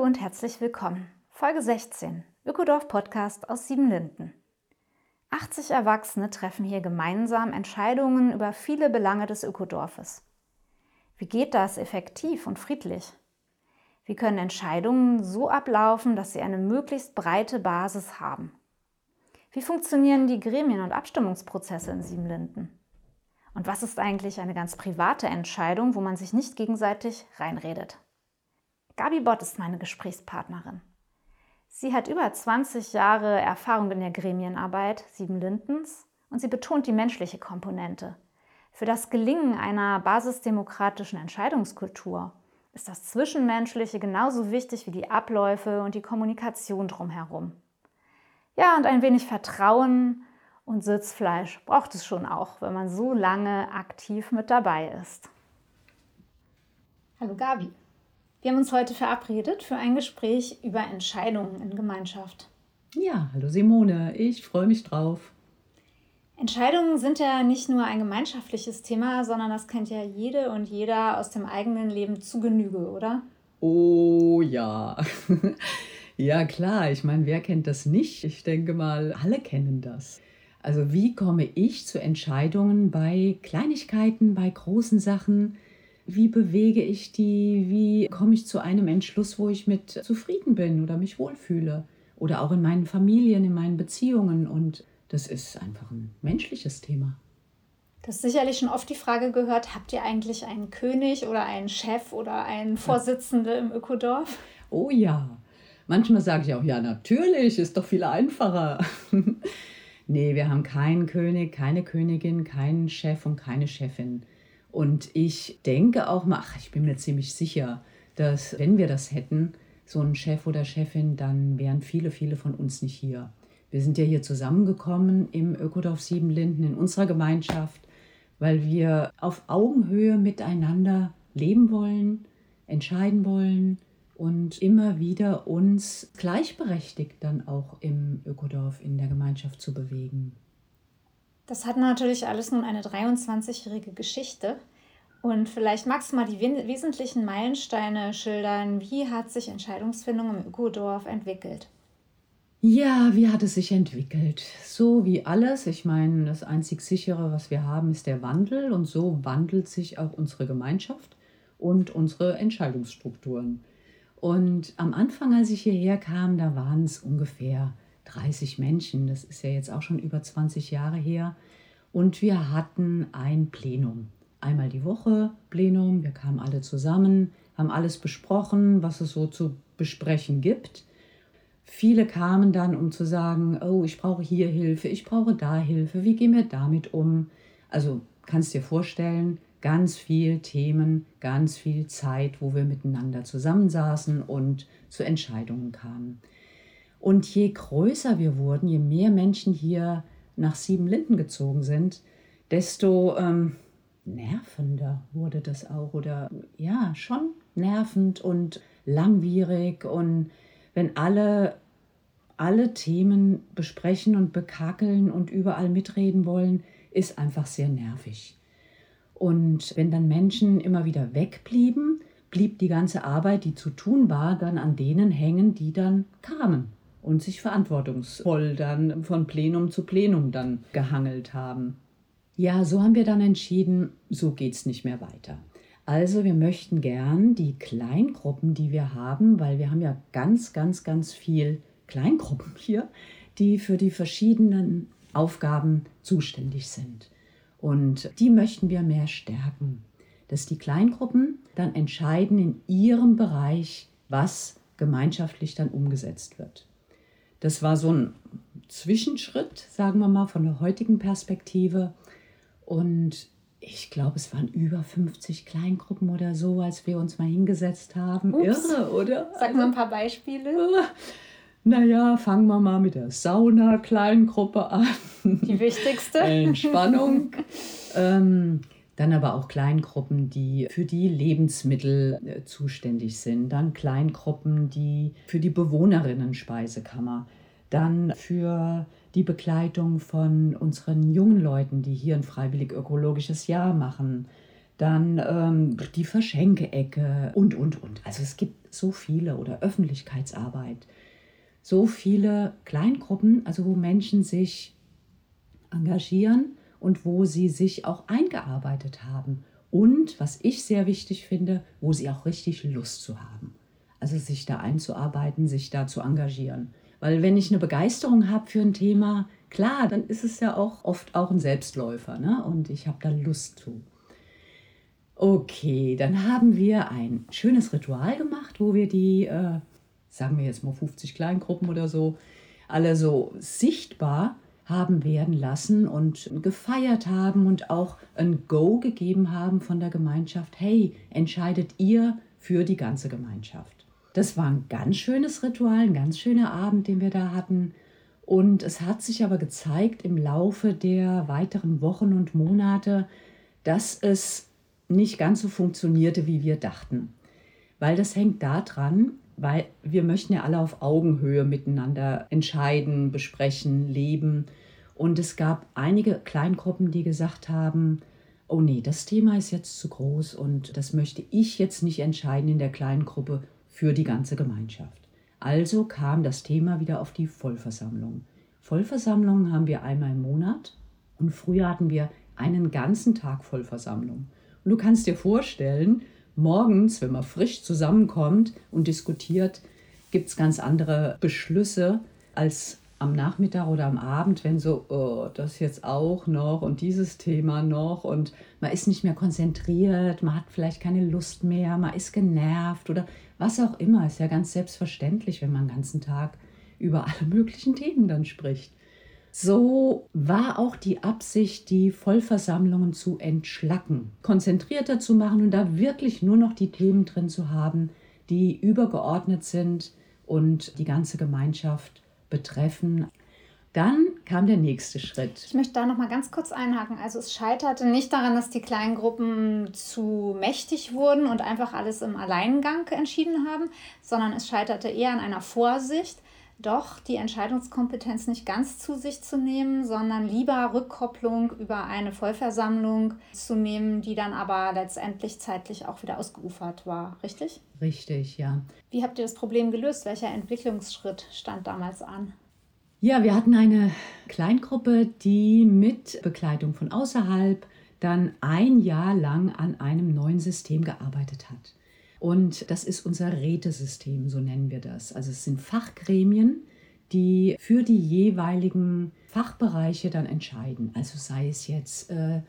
Hallo und herzlich willkommen. Folge 16, Ökodorf Podcast aus Siebenlinden. 80 Erwachsene treffen hier gemeinsam Entscheidungen über viele Belange des Ökodorfes. Wie geht das effektiv und friedlich? Wie können Entscheidungen so ablaufen, dass sie eine möglichst breite Basis haben? Wie funktionieren die Gremien- und Abstimmungsprozesse in Siebenlinden? Und was ist eigentlich eine ganz private Entscheidung, wo man sich nicht gegenseitig reinredet? Gabi Bott ist meine Gesprächspartnerin. Sie hat über 20 Jahre Erfahrung in der Gremienarbeit Siebenlindens und sie betont die menschliche Komponente. Für das Gelingen einer basisdemokratischen Entscheidungskultur ist das Zwischenmenschliche genauso wichtig wie die Abläufe und die Kommunikation drumherum. Ja, und ein wenig Vertrauen und Sitzfleisch braucht es schon auch, wenn man so lange aktiv mit dabei ist. Hallo Gabi. Wir haben uns heute verabredet für ein Gespräch über Entscheidungen in Gemeinschaft. Ja, hallo Simone, ich freue mich drauf. Entscheidungen sind ja nicht nur ein gemeinschaftliches Thema, sondern das kennt ja jede und jeder aus dem eigenen Leben zu Genüge, oder? Oh ja. ja, klar, ich meine, wer kennt das nicht? Ich denke mal, alle kennen das. Also wie komme ich zu Entscheidungen bei Kleinigkeiten, bei großen Sachen? Wie bewege ich die? Wie komme ich zu einem Entschluss, wo ich mit zufrieden bin oder mich wohlfühle? Oder auch in meinen Familien, in meinen Beziehungen. Und das ist einfach ein menschliches Thema. Du hast sicherlich schon oft die Frage gehört, habt ihr eigentlich einen König oder einen Chef oder einen Vorsitzende im Ökodorf? Oh ja. Manchmal sage ich auch, ja, natürlich, ist doch viel einfacher. nee, wir haben keinen König, keine Königin, keinen Chef und keine Chefin. Und ich denke auch mal, ach, ich bin mir ziemlich sicher, dass wenn wir das hätten, so einen Chef oder Chefin, dann wären viele, viele von uns nicht hier. Wir sind ja hier zusammengekommen im Ökodorf Siebenlinden in unserer Gemeinschaft, weil wir auf Augenhöhe miteinander leben wollen, entscheiden wollen und immer wieder uns gleichberechtigt dann auch im Ökodorf in der Gemeinschaft zu bewegen. Das hat natürlich alles nun eine 23-jährige Geschichte. Und vielleicht magst du mal die wesentlichen Meilensteine schildern. Wie hat sich Entscheidungsfindung im Ökodorf entwickelt? Ja, wie hat es sich entwickelt? So wie alles. Ich meine, das einzig sichere, was wir haben, ist der Wandel. Und so wandelt sich auch unsere Gemeinschaft und unsere Entscheidungsstrukturen. Und am Anfang, als ich hierher kam, da waren es ungefähr 30 Menschen. Das ist ja jetzt auch schon über 20 Jahre her. Und wir hatten ein Plenum. Einmal die Woche Plenum. Wir kamen alle zusammen, haben alles besprochen, was es so zu besprechen gibt. Viele kamen dann, um zu sagen, oh, ich brauche hier Hilfe, ich brauche da Hilfe, wie gehen wir damit um? Also kannst dir vorstellen, ganz viel Themen, ganz viel Zeit, wo wir miteinander zusammensaßen und zu Entscheidungen kamen. Und je größer wir wurden, je mehr Menschen hier nach Siebenlinden gezogen sind, desto ähm, nervender wurde das auch. Oder ja, schon nervend und langwierig. Und wenn alle alle Themen besprechen und bekakeln und überall mitreden wollen, ist einfach sehr nervig. Und wenn dann Menschen immer wieder wegblieben, blieb die ganze Arbeit, die zu tun war, dann an denen hängen, die dann kamen und sich verantwortungsvoll dann von Plenum zu Plenum dann gehangelt haben. Ja, so haben wir dann entschieden, so geht es nicht mehr weiter. Also wir möchten gern die Kleingruppen, die wir haben, weil wir haben ja ganz, ganz, ganz viel Kleingruppen hier, die für die verschiedenen Aufgaben zuständig sind. Und die möchten wir mehr stärken, dass die Kleingruppen dann entscheiden in ihrem Bereich, was gemeinschaftlich dann umgesetzt wird. Das war so ein Zwischenschritt, sagen wir mal, von der heutigen Perspektive. Und ich glaube, es waren über 50 Kleingruppen oder so, als wir uns mal hingesetzt haben. Ups. Irre, oder? Sag mal ein paar Beispiele. Naja, fangen wir mal mit der Sauna-Kleingruppe an. Die wichtigste. Entspannung. ähm, dann aber auch Kleingruppen, die für die Lebensmittel äh, zuständig sind. Dann Kleingruppen, die für die Bewohnerinnen-Speisekammer. Dann für die Begleitung von unseren jungen Leuten, die hier ein freiwillig ökologisches Jahr machen. Dann ähm, die Verschenke-Ecke und, und, und. Also es gibt so viele oder Öffentlichkeitsarbeit. So viele Kleingruppen, also wo Menschen sich engagieren und wo sie sich auch eingearbeitet haben. Und was ich sehr wichtig finde, wo sie auch richtig Lust zu haben. Also sich da einzuarbeiten, sich da zu engagieren. Weil wenn ich eine Begeisterung habe für ein Thema, klar, dann ist es ja auch oft auch ein Selbstläufer. Ne? Und ich habe da Lust zu. Okay, dann haben wir ein schönes Ritual gemacht, wo wir die, äh, sagen wir jetzt mal 50 Kleingruppen oder so, alle so sichtbar haben werden lassen und gefeiert haben und auch ein Go gegeben haben von der Gemeinschaft. Hey, entscheidet ihr für die ganze Gemeinschaft. Das war ein ganz schönes Ritual, ein ganz schöner Abend, den wir da hatten. Und es hat sich aber gezeigt im Laufe der weiteren Wochen und Monate, dass es nicht ganz so funktionierte, wie wir dachten. Weil das hängt daran, weil wir möchten ja alle auf Augenhöhe miteinander entscheiden, besprechen, leben. Und es gab einige Kleingruppen, die gesagt haben, oh nee, das Thema ist jetzt zu groß und das möchte ich jetzt nicht entscheiden in der kleinen Gruppe für die ganze Gemeinschaft. Also kam das Thema wieder auf die Vollversammlung. Vollversammlungen haben wir einmal im Monat und früher hatten wir einen ganzen Tag Vollversammlung. Und du kannst dir vorstellen, morgens, wenn man frisch zusammenkommt und diskutiert, gibt es ganz andere Beschlüsse als am Nachmittag oder am Abend, wenn so, oh, das jetzt auch noch und dieses Thema noch und man ist nicht mehr konzentriert, man hat vielleicht keine Lust mehr, man ist genervt oder was auch immer, ist ja ganz selbstverständlich, wenn man den ganzen Tag über alle möglichen Themen dann spricht. So war auch die Absicht, die Vollversammlungen zu entschlacken, konzentrierter zu machen und da wirklich nur noch die Themen drin zu haben, die übergeordnet sind und die ganze Gemeinschaft betreffen. Dann kam der nächste Schritt. Ich möchte da noch mal ganz kurz einhaken. Also es scheiterte nicht daran, dass die kleinen Gruppen zu mächtig wurden und einfach alles im Alleingang entschieden haben, sondern es scheiterte eher an einer Vorsicht, doch die Entscheidungskompetenz nicht ganz zu sich zu nehmen, sondern lieber Rückkopplung über eine Vollversammlung zu nehmen, die dann aber letztendlich zeitlich auch wieder ausgeufert war. Richtig? Richtig, ja. Wie habt ihr das Problem gelöst? Welcher Entwicklungsschritt stand damals an? Ja, wir hatten eine Kleingruppe, die mit Begleitung von außerhalb dann ein Jahr lang an einem neuen System gearbeitet hat. Und das ist unser Rätesystem, so nennen wir das. Also es sind Fachgremien, die für die jeweiligen Fachbereiche dann entscheiden. Also sei es jetzt äh,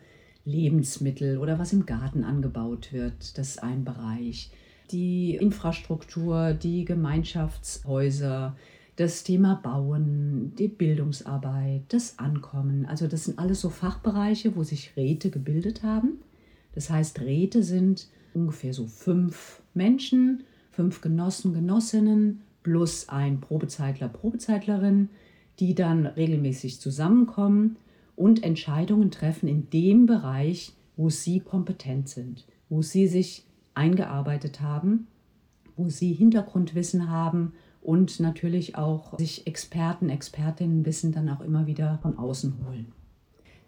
Lebensmittel oder was im Garten angebaut wird, das ist ein Bereich. Die Infrastruktur, die Gemeinschaftshäuser, das Thema Bauen, die Bildungsarbeit, das Ankommen. Also das sind alles so Fachbereiche, wo sich Räte gebildet haben. Das heißt, Räte sind ungefähr so fünf Menschen, fünf Genossen, Genossinnen plus ein Probezeitler, Probezeitlerin, die dann regelmäßig zusammenkommen und Entscheidungen treffen in dem Bereich, wo sie kompetent sind, wo sie sich eingearbeitet haben, wo sie Hintergrundwissen haben und natürlich auch sich Experten, Expertinnen Wissen dann auch immer wieder von außen holen.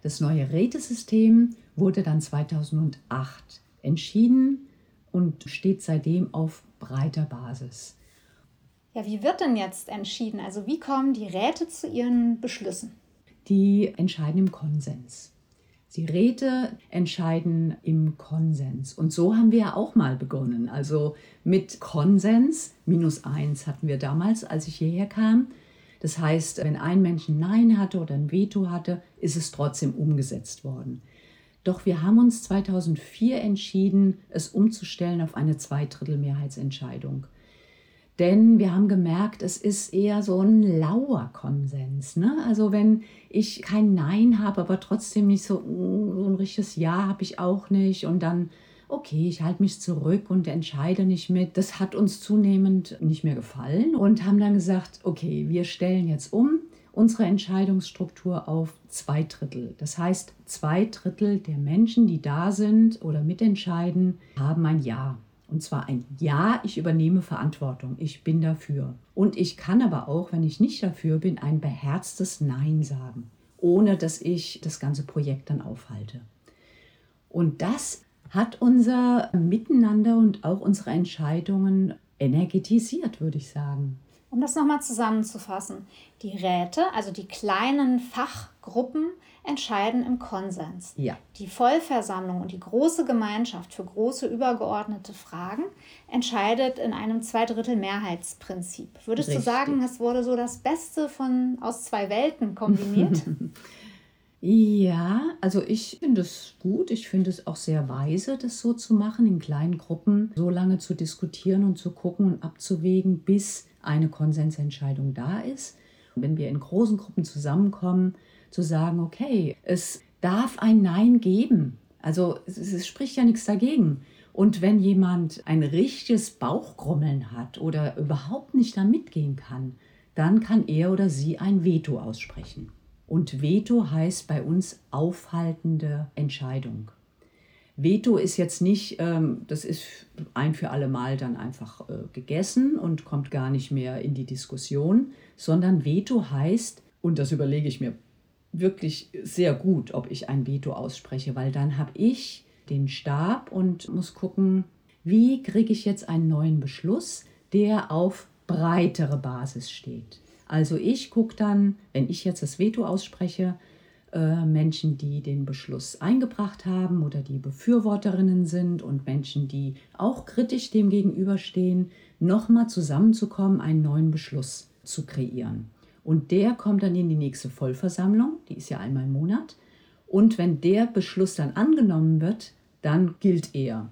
Das neue Rätesystem wurde dann 2008 entschieden und steht seitdem auf breiter Basis. Ja, wie wird denn jetzt entschieden? Also wie kommen die Räte zu ihren Beschlüssen? Die entscheiden im Konsens. Die Räte entscheiden im Konsens. Und so haben wir ja auch mal begonnen. Also mit Konsens, minus eins hatten wir damals, als ich hierher kam. Das heißt, wenn ein Mensch ein Nein hatte oder ein Veto hatte, ist es trotzdem umgesetzt worden. Doch wir haben uns 2004 entschieden, es umzustellen auf eine Zweidrittelmehrheitsentscheidung. Denn wir haben gemerkt, es ist eher so ein lauer Konsens. Ne? Also wenn ich kein Nein habe, aber trotzdem nicht so, mm, so ein richtiges Ja habe ich auch nicht. Und dann, okay, ich halte mich zurück und entscheide nicht mit. Das hat uns zunehmend nicht mehr gefallen und haben dann gesagt, okay, wir stellen jetzt um unsere Entscheidungsstruktur auf zwei Drittel. Das heißt, zwei Drittel der Menschen, die da sind oder mitentscheiden, haben ein Ja. Und zwar ein Ja, ich übernehme Verantwortung, ich bin dafür. Und ich kann aber auch, wenn ich nicht dafür bin, ein beherztes Nein sagen, ohne dass ich das ganze Projekt dann aufhalte. Und das hat unser Miteinander und auch unsere Entscheidungen energetisiert, würde ich sagen. Um das nochmal zusammenzufassen, die Räte, also die kleinen Fachgruppen, entscheiden im Konsens. Ja. Die Vollversammlung und die große Gemeinschaft für große übergeordnete Fragen entscheidet in einem Zweidrittel-Mehrheitsprinzip. Würdest Richtig. du sagen, es wurde so das Beste von aus zwei Welten kombiniert? ja, also ich finde es gut. Ich finde es auch sehr weise, das so zu machen, in kleinen Gruppen so lange zu diskutieren und zu gucken und abzuwägen, bis eine Konsensentscheidung da ist. Wenn wir in großen Gruppen zusammenkommen, zu sagen, okay, es darf ein Nein geben. Also es, es spricht ja nichts dagegen. Und wenn jemand ein richtiges Bauchgrummeln hat oder überhaupt nicht da mitgehen kann, dann kann er oder sie ein Veto aussprechen. Und Veto heißt bei uns aufhaltende Entscheidung. Veto ist jetzt nicht, ähm, das ist ein für alle Mal dann einfach äh, gegessen und kommt gar nicht mehr in die Diskussion, sondern Veto heißt, und das überlege ich mir wirklich sehr gut, ob ich ein Veto ausspreche, weil dann habe ich den Stab und muss gucken, wie kriege ich jetzt einen neuen Beschluss, der auf breitere Basis steht. Also ich gucke dann, wenn ich jetzt das Veto ausspreche, äh, Menschen, die den Beschluss eingebracht haben oder die Befürworterinnen sind und Menschen, die auch kritisch dem gegenüberstehen, nochmal zusammenzukommen, einen neuen Beschluss zu kreieren. Und der kommt dann in die nächste Vollversammlung, die ist ja einmal im Monat. Und wenn der Beschluss dann angenommen wird, dann gilt er.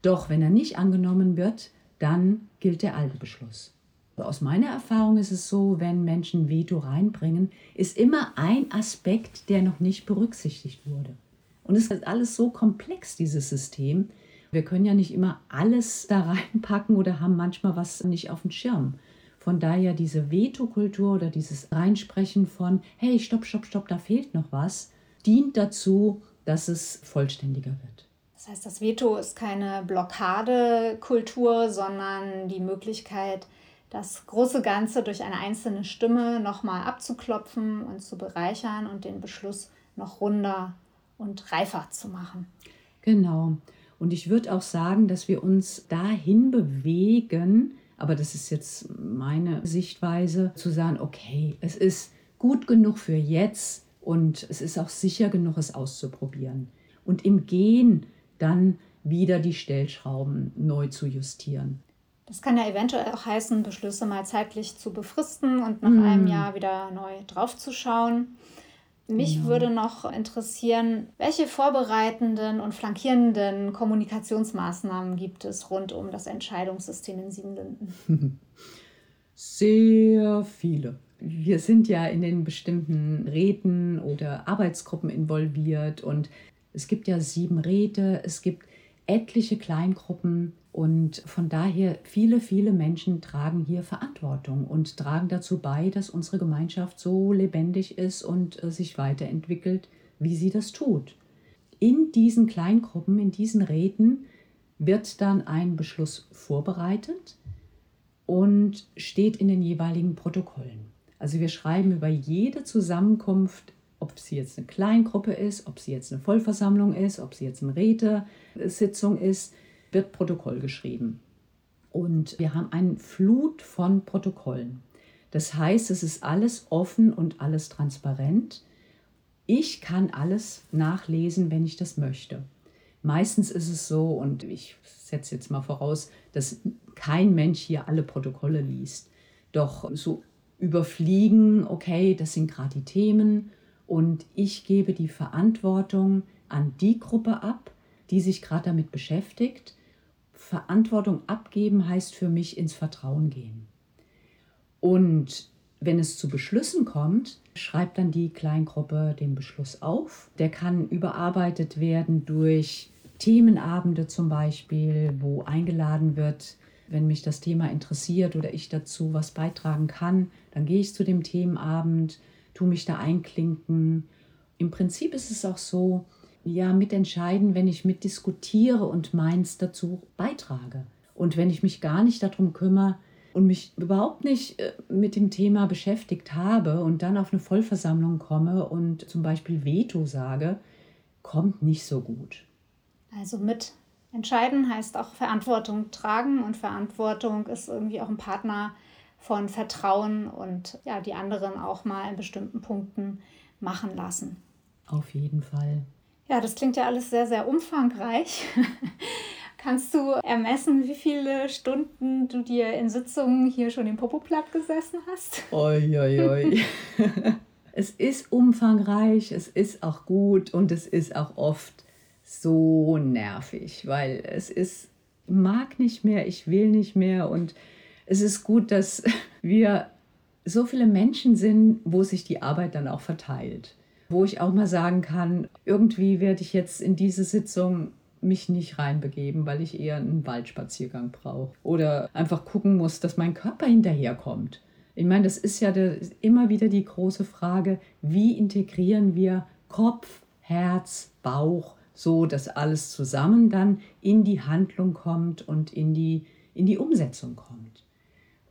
Doch wenn er nicht angenommen wird, dann gilt der alte Beschluss. Aus meiner Erfahrung ist es so, wenn Menschen Veto reinbringen, ist immer ein Aspekt, der noch nicht berücksichtigt wurde. Und es ist alles so komplex, dieses System. Wir können ja nicht immer alles da reinpacken oder haben manchmal was nicht auf dem Schirm. Von daher diese Veto-Kultur oder dieses Reinsprechen von, hey, stopp, stopp, stopp, da fehlt noch was, dient dazu, dass es vollständiger wird. Das heißt, das Veto ist keine Blockadekultur, sondern die Möglichkeit, das große Ganze durch eine einzelne Stimme nochmal abzuklopfen und zu bereichern und den Beschluss noch runder und reifer zu machen. Genau. Und ich würde auch sagen, dass wir uns dahin bewegen, aber das ist jetzt meine Sichtweise, zu sagen, okay, es ist gut genug für jetzt und es ist auch sicher genug, es auszuprobieren. Und im Gehen dann wieder die Stellschrauben neu zu justieren. Das kann ja eventuell auch heißen, Beschlüsse mal zeitlich zu befristen und nach mm. einem Jahr wieder neu draufzuschauen. Mich genau. würde noch interessieren, welche vorbereitenden und flankierenden Kommunikationsmaßnahmen gibt es rund um das Entscheidungssystem in Siebenlinden? Sehr viele. Wir sind ja in den bestimmten Räten oder Arbeitsgruppen involviert und es gibt ja sieben Räte, es gibt etliche Kleingruppen und von daher viele, viele Menschen tragen hier Verantwortung und tragen dazu bei, dass unsere Gemeinschaft so lebendig ist und äh, sich weiterentwickelt, wie sie das tut. In diesen Kleingruppen, in diesen Räten wird dann ein Beschluss vorbereitet und steht in den jeweiligen Protokollen. Also wir schreiben über jede Zusammenkunft, ob sie jetzt eine Kleingruppe ist, ob sie jetzt eine Vollversammlung ist, ob sie jetzt eine Rätesitzung ist, wird Protokoll geschrieben. Und wir haben eine Flut von Protokollen. Das heißt, es ist alles offen und alles transparent. Ich kann alles nachlesen, wenn ich das möchte. Meistens ist es so, und ich setze jetzt mal voraus, dass kein Mensch hier alle Protokolle liest. Doch so überfliegen, okay, das sind gerade die Themen und ich gebe die Verantwortung an die Gruppe ab, die sich gerade damit beschäftigt Verantwortung abgeben heißt für mich ins Vertrauen gehen. Und wenn es zu Beschlüssen kommt, schreibt dann die Kleingruppe den Beschluss auf. Der kann überarbeitet werden durch Themenabende zum Beispiel, wo eingeladen wird, wenn mich das Thema interessiert oder ich dazu was beitragen kann, dann gehe ich zu dem Themenabend, tue mich da einklinken. Im Prinzip ist es auch so, ja, mitentscheiden, wenn ich mitdiskutiere und meins dazu beitrage. Und wenn ich mich gar nicht darum kümmere und mich überhaupt nicht äh, mit dem Thema beschäftigt habe und dann auf eine Vollversammlung komme und zum Beispiel Veto sage, kommt nicht so gut. Also mit entscheiden heißt auch Verantwortung tragen und Verantwortung ist irgendwie auch ein Partner von Vertrauen und ja, die anderen auch mal in bestimmten Punkten machen lassen. Auf jeden Fall. Ja, das klingt ja alles sehr, sehr umfangreich. Kannst du ermessen, wie viele Stunden du dir in Sitzungen hier schon im Popoplatt gesessen hast? Oi, oi, oi. es ist umfangreich, es ist auch gut und es ist auch oft so nervig, weil es ist, mag nicht mehr, ich will nicht mehr und es ist gut, dass wir so viele Menschen sind, wo sich die Arbeit dann auch verteilt. Wo ich auch mal sagen kann, irgendwie werde ich jetzt in diese Sitzung mich nicht reinbegeben, weil ich eher einen Waldspaziergang brauche. Oder einfach gucken muss, dass mein Körper hinterherkommt. Ich meine, das ist ja der, immer wieder die große Frage, wie integrieren wir Kopf, Herz, Bauch, so dass alles zusammen dann in die Handlung kommt und in die, in die Umsetzung kommt.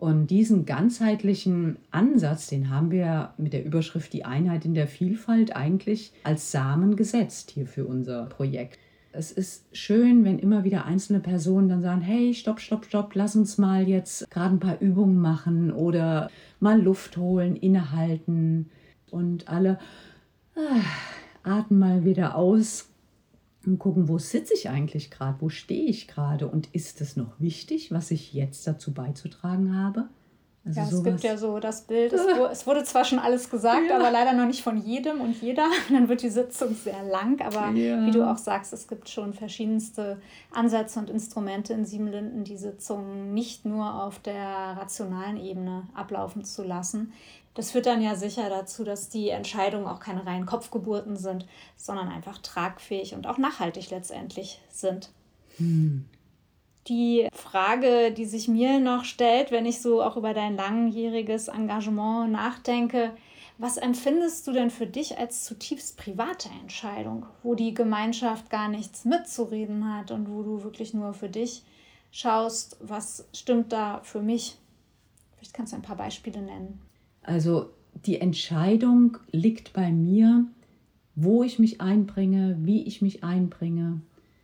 Und diesen ganzheitlichen Ansatz, den haben wir mit der Überschrift Die Einheit in der Vielfalt eigentlich als Samen gesetzt hier für unser Projekt. Es ist schön, wenn immer wieder einzelne Personen dann sagen, hey, stopp, stopp, stopp, lass uns mal jetzt gerade ein paar Übungen machen oder mal Luft holen, innehalten und alle ah, atmen mal wieder aus, und gucken, wo sitze ich eigentlich gerade, wo stehe ich gerade und ist es noch wichtig, was ich jetzt dazu beizutragen habe? Also ja, es gibt ja so das Bild, es, es, wurde zwar schon alles gesagt, ja. aber leider noch nicht von jedem und jeder. Dann wird die Sitzung sehr lang, aber ja. wie du auch sagst, es gibt schon verschiedenste Ansätze und Instrumente in Siebenlinden, die Sitzungen nicht nur auf der rationalen Ebene ablaufen zu lassen. Das führt dann ja sicher dazu, dass die Entscheidungen auch keine reinen Kopfgeburten sind, sondern einfach tragfähig und auch nachhaltig letztendlich sind. Hm. Die Frage, die sich mir noch stellt, wenn ich so auch über dein langjähriges Engagement nachdenke, was empfindest du denn für dich als zutiefst private Entscheidung, wo die Gemeinschaft gar nichts mitzureden hat und wo du wirklich nur für dich schaust, was stimmt da für mich? Vielleicht kannst du ein paar Beispiele nennen. Also die Entscheidung liegt bei mir, wo ich mich einbringe, wie ich mich einbringe,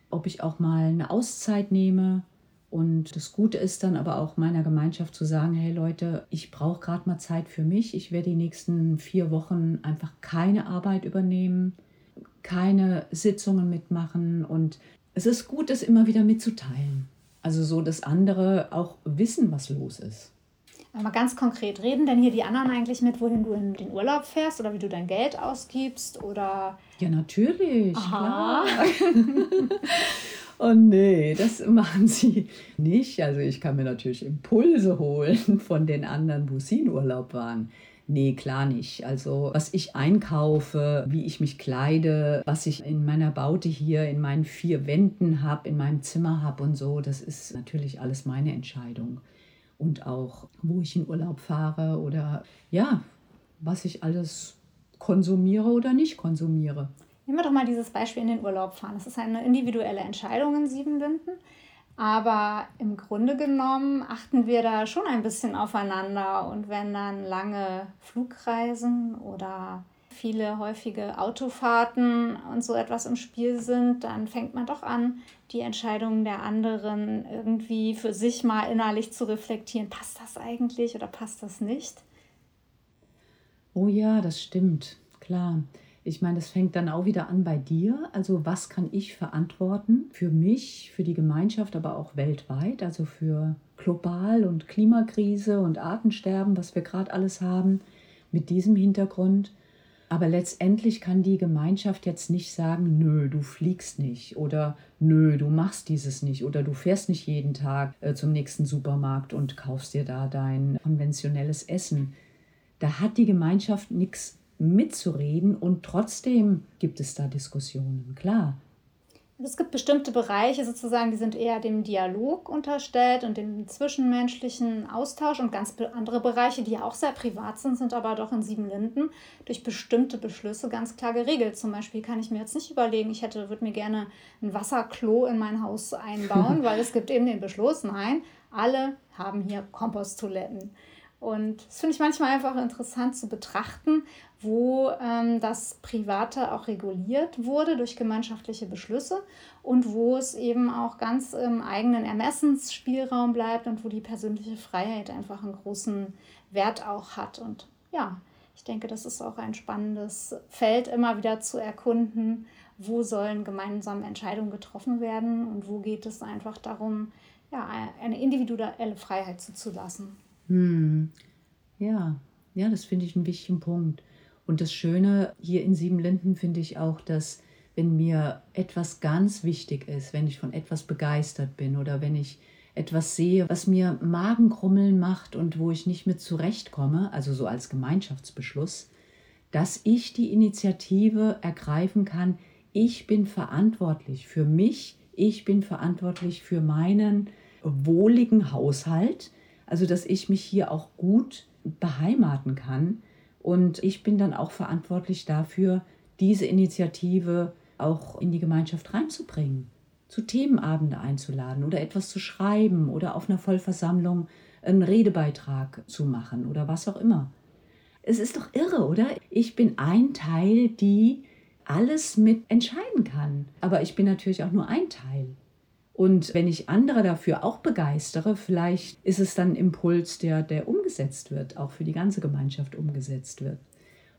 ob ich auch mal eine Auszeit nehme. Und das Gute ist dann aber auch meiner Gemeinschaft zu sagen, hey Leute, ich brauche gerade mal Zeit für mich. Ich werde die nächsten vier Wochen einfach keine Arbeit übernehmen, keine Sitzungen mitmachen. Und es ist gut, das immer wieder mitzuteilen. Also so, dass andere auch wissen, was los ist. Mal ganz konkret, reden denn hier die anderen eigentlich mit, wohin du in den Urlaub fährst oder wie du dein Geld ausgibst oder? Ja, natürlich. Aha. oh nee, das machen sie nicht. Also ich kann mir natürlich Impulse holen von den anderen, wo sie in Urlaub waren. Nee, klar nicht. Also was ich einkaufe, wie ich mich kleide, was ich in meiner Baute hier in meinen vier Wänden habe, in meinem Zimmer habe und so, das ist natürlich alles meine Entscheidung und auch, wo ich in Urlaub fahre oder ja, was ich alles konsumiere oder nicht konsumiere. Nehmen wir doch mal dieses Beispiel in den Urlaub fahren. Das ist eine individuelle Entscheidung in Siebenlinden. Aber im Grunde genommen achten wir da schon ein bisschen aufeinander. Und wenn dann lange Flugreisen oder viele häufige Autofahrten und so etwas im Spiel sind, dann fängt man doch an, die Entscheidungen der anderen irgendwie für sich mal innerlich zu reflektieren. Passt das eigentlich oder passt das nicht? Oh ja, das stimmt, klar. Ich meine, das fängt dann auch wieder an bei dir. Also was kann ich verantworten für mich, für die Gemeinschaft, aber auch weltweit, also für global und Klimakrise und Artensterben, was wir gerade alles haben, mit diesem Hintergrund Aber letztendlich kann die Gemeinschaft jetzt nicht sagen, nö, du fliegst nicht oder nö, du machst dieses nicht oder du fährst nicht jeden Tag äh, zum nächsten Supermarkt und kaufst dir da dein konventionelles Essen. Da hat die Gemeinschaft nichts mitzureden und trotzdem gibt es da Diskussionen, klar. Es gibt bestimmte Bereiche sozusagen, die sind eher dem Dialog unterstellt und dem zwischenmenschlichen Austausch und ganz andere Bereiche, die ja auch sehr privat sind, sind aber doch in Siebenlinden durch bestimmte Beschlüsse ganz klar geregelt. Zum Beispiel kann ich mir jetzt nicht überlegen, ich hätte, würde mir gerne ein Wasserklo in mein Haus einbauen, weil es gibt eben den Beschluss, nein, alle haben hier Komposttoiletten. Und das finde ich manchmal einfach interessant zu betrachten, wo ähm, das Private auch reguliert wurde durch gemeinschaftliche Beschlüsse und wo es eben auch ganz im eigenen Ermessensspielraum bleibt und wo die persönliche Freiheit einfach einen großen Wert auch hat. Und ja, ich denke, das ist auch ein spannendes Feld, immer wieder zu erkunden, wo sollen gemeinsam Entscheidungen getroffen werden und wo geht es einfach darum, ja, eine individuelle Freiheit zuzulassen. Hm. Ja, ja, das finde ich einen wichtigen Punkt. Und das Schöne hier in Siebenlinden finde ich auch, dass wenn mir etwas ganz wichtig ist, wenn ich von etwas begeistert bin oder wenn ich etwas sehe, was mir Magenkrummeln macht und wo ich nicht mit zurechtkomme, also so als Gemeinschaftsbeschluss, dass ich die Initiative ergreifen kann, ich bin verantwortlich für mich, ich bin verantwortlich für meinen wohligen Haushalt, also dass ich mich hier auch gut beheimaten kann. Und ich bin dann auch verantwortlich dafür, diese Initiative auch in die Gemeinschaft reinzubringen, zu Themenabende einzuladen oder etwas zu schreiben oder auf einer Vollversammlung einen Redebeitrag zu machen oder was auch immer. Es ist doch irre, oder? Ich bin ein Teil, die alles mit entscheiden kann. Aber ich bin natürlich auch nur ein Teil. Und wenn ich andere dafür auch begeistere, vielleicht ist es dann ein Impuls, der, der umgesetzt wird, auch für die ganze Gemeinschaft umgesetzt wird.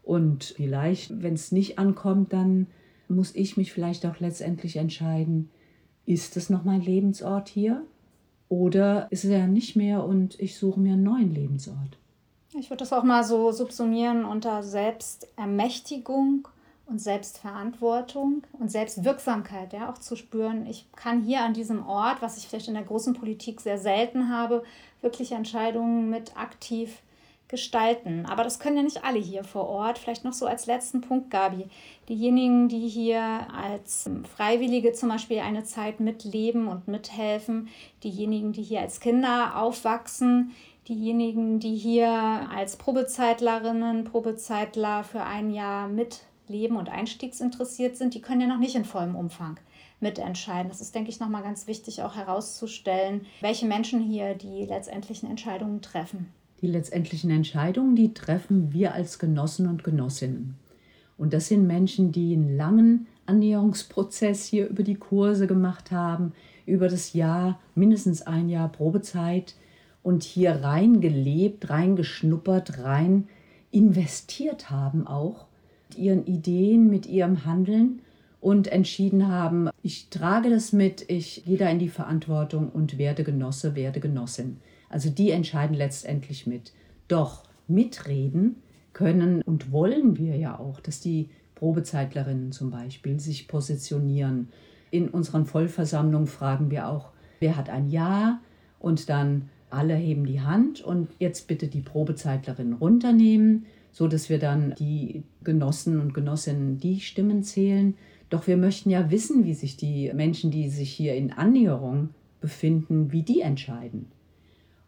Und vielleicht, wenn es nicht ankommt, dann muss ich mich vielleicht auch letztendlich entscheiden, ist es noch mein Lebensort hier? Oder ist es ja nicht mehr und ich suche mir einen neuen Lebensort? Ich würde das auch mal so subsumieren unter Selbstermächtigung und Selbstverantwortung und Selbstwirksamkeit, ja, auch zu spüren, ich kann hier an diesem Ort, was ich vielleicht in der großen Politik sehr selten habe, wirklich Entscheidungen mit aktiv gestalten. Aber das können ja nicht alle hier vor Ort. Vielleicht noch so als letzten Punkt, Gabi. Diejenigen, die hier als Freiwillige zum Beispiel eine Zeit mitleben und mithelfen, diejenigen, die hier als Kinder aufwachsen, diejenigen, die hier als Probezeitlerinnen, Probezeitler für ein Jahr mit leben und einstiegsinteressiert sind, die können ja noch nicht in vollem Umfang mitentscheiden. Das ist, denke ich, nochmal ganz wichtig auch herauszustellen, welche Menschen hier die letztendlichen Entscheidungen treffen. Die letztendlichen Entscheidungen, die treffen wir als Genossen und Genossinnen. Und das sind Menschen, die einen langen Annäherungsprozess hier über die Kurse gemacht haben, über das Jahr, mindestens ein Jahr Probezeit und hier reingelebt, reingeschnuppert, rein investiert haben auch ihren Ideen, mit ihrem Handeln und entschieden haben, ich trage das mit, ich gehe da in die Verantwortung und werde Genosse, werde Genossin. Also die entscheiden letztendlich mit. Doch mitreden können und wollen wir ja auch, dass die Probezeitlerinnen zum Beispiel sich positionieren. In unseren Vollversammlungen fragen wir auch, wer hat ein Ja und dann alle heben die Hand und jetzt bitte die Probezeitlerin runternehmen so dass wir dann die Genossen und Genossinnen die Stimmen zählen. Doch wir möchten ja wissen, wie sich die Menschen, die sich hier in Annäherung befinden, wie die entscheiden.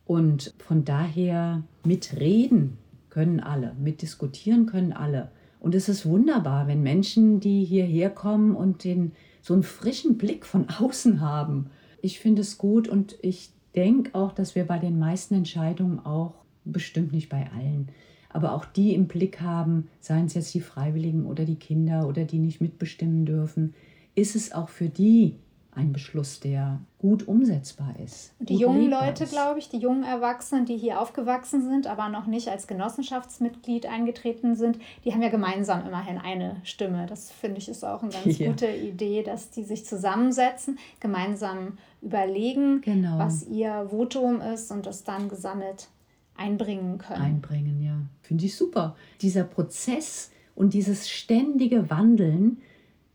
Und von daher mitreden können alle, mitdiskutieren können alle. Und es ist wunderbar, wenn Menschen, die hierher kommen und den, so einen frischen Blick von außen haben. Ich finde es gut und ich denke auch, dass wir bei den meisten Entscheidungen auch, bestimmt nicht bei allen, aber auch die im Blick haben, seien es jetzt die Freiwilligen oder die Kinder oder die nicht mitbestimmen dürfen, ist es auch für die ein Beschluss, der gut umsetzbar ist. Die jungen Leute, glaube ich, die jungen Erwachsenen, die hier aufgewachsen sind, aber noch nicht als Genossenschaftsmitglied eingetreten sind, die haben ja gemeinsam immerhin eine Stimme. Das finde ich ist auch eine ganz ja. gute Idee, dass die sich zusammensetzen, gemeinsam überlegen, genau. was ihr Votum ist und das dann gesammelt einbringen können. Einbringen, ja. Finde ich super. Dieser Prozess Und dieses ständige Wandeln,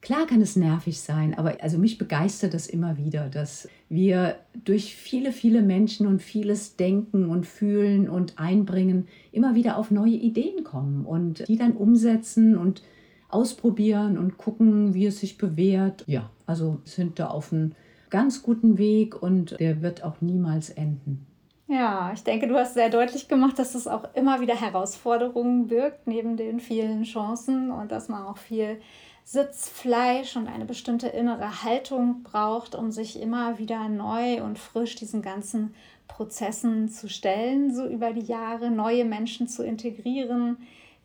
klar kann es nervig sein, aber also mich begeistert das immer wieder, dass wir durch viele, viele Menschen und vieles Denken und Fühlen und Einbringen immer wieder auf neue Ideen kommen und die dann umsetzen und ausprobieren und gucken, wie es sich bewährt. Ja, also sind da auf einem ganz guten Weg und der wird auch niemals enden. Ja, ich denke, du hast sehr deutlich gemacht, dass es auch immer wieder Herausforderungen birgt, neben den vielen Chancen und dass man auch viel Sitzfleisch und eine bestimmte innere Haltung braucht, um sich immer wieder neu und frisch diesen ganzen Prozessen zu stellen, so über die Jahre, neue Menschen zu integrieren,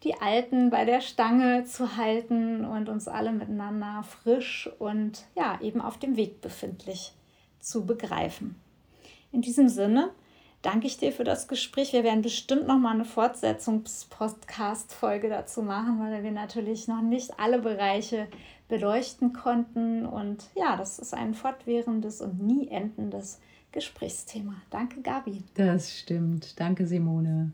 die Alten bei der Stange zu halten und uns alle miteinander frisch und ja, eben auf dem Weg befindlich zu begreifen. In diesem Sinne danke ich dir für das Gespräch. Wir werden bestimmt noch mal eine Fortsetzungs-Podcast-Folge dazu machen, weil wir natürlich noch nicht alle Bereiche beleuchten konnten. Und ja, das ist ein fortwährendes und nie endendes Gesprächsthema. Danke, Gabi. Das stimmt. Danke, Simone.